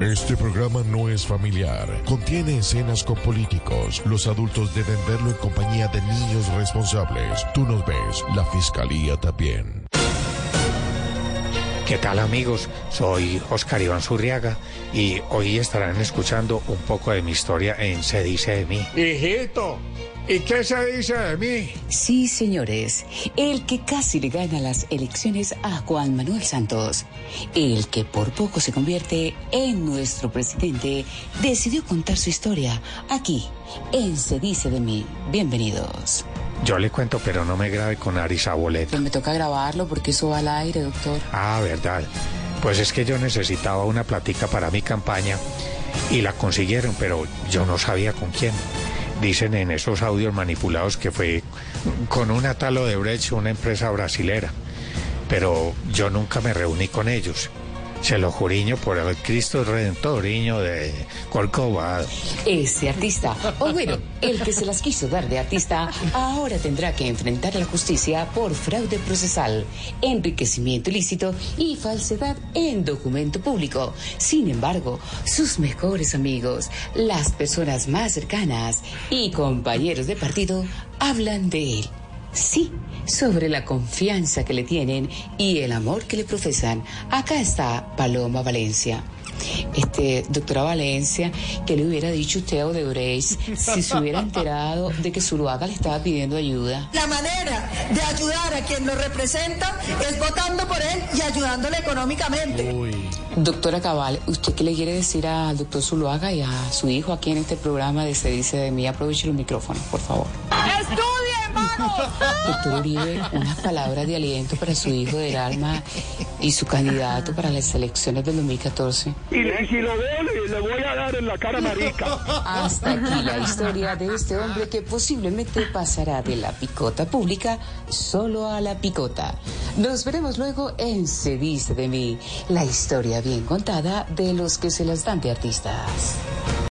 Este programa no es familiar. Contiene escenas con políticos. Los adultos deben verlo en compañía de niños responsables. Tú nos ves, la fiscalía también. ¿Qué tal amigos? Soy Oscar Iván Zurriaga y hoy estarán escuchando un poco de mi historia en Se dice de mí. Hijito, ¿y qué se dice de mí? Sí, señores, el que casi le gana las elecciones a Juan Manuel Santos, el que por poco se convierte en nuestro presidente, decidió contar su historia aquí, en Se dice de mí. Bienvenidos. Yo le cuento, pero no me grabe con Arisa Boleta. Pues me toca grabarlo porque eso va al aire, doctor. Ah, verdad. Pues es que yo necesitaba una platica para mi campaña y la consiguieron, pero yo no sabía con quién. Dicen en esos audios manipulados que fue con una tal Odebrecht, una empresa brasilera. Pero yo nunca me reuní con ellos. Se lo juriño por el Cristo Redentoriño de Corcovado. Ese artista, o bueno, el que se las quiso dar de artista, ahora tendrá que enfrentar la justicia por fraude procesal, enriquecimiento ilícito y falsedad en documento público. Sin embargo, sus mejores amigos, las personas más cercanas y compañeros de partido hablan de él. Sí, sobre la confianza que le tienen y el amor que le profesan. Acá está Paloma Valencia. Este, doctora Valencia, ¿qué le hubiera dicho usted a Odebrecht si se hubiera enterado de que Zuluaga le estaba pidiendo ayuda? La manera de ayudar a quien lo representa es votando por él y ayudándole económicamente. Doctora Cabal, ¿usted qué le quiere decir al doctor Zuluaga y a su hijo aquí en este programa de Se dice de mí? Aproveche los micrófonos, por favor. ¡Estudie, hermano! Doctor Uribe, unas palabras de aliento para su hijo del alma y su candidato para las elecciones del 2014. Y, y si lo veo, le, le voy a dar en la cara marica. Hasta aquí la historia de este hombre que posiblemente pasará de la picota pública solo a la picota. Nos veremos luego en Se dice de mí, la historia bien contada de los que se las dan de artistas.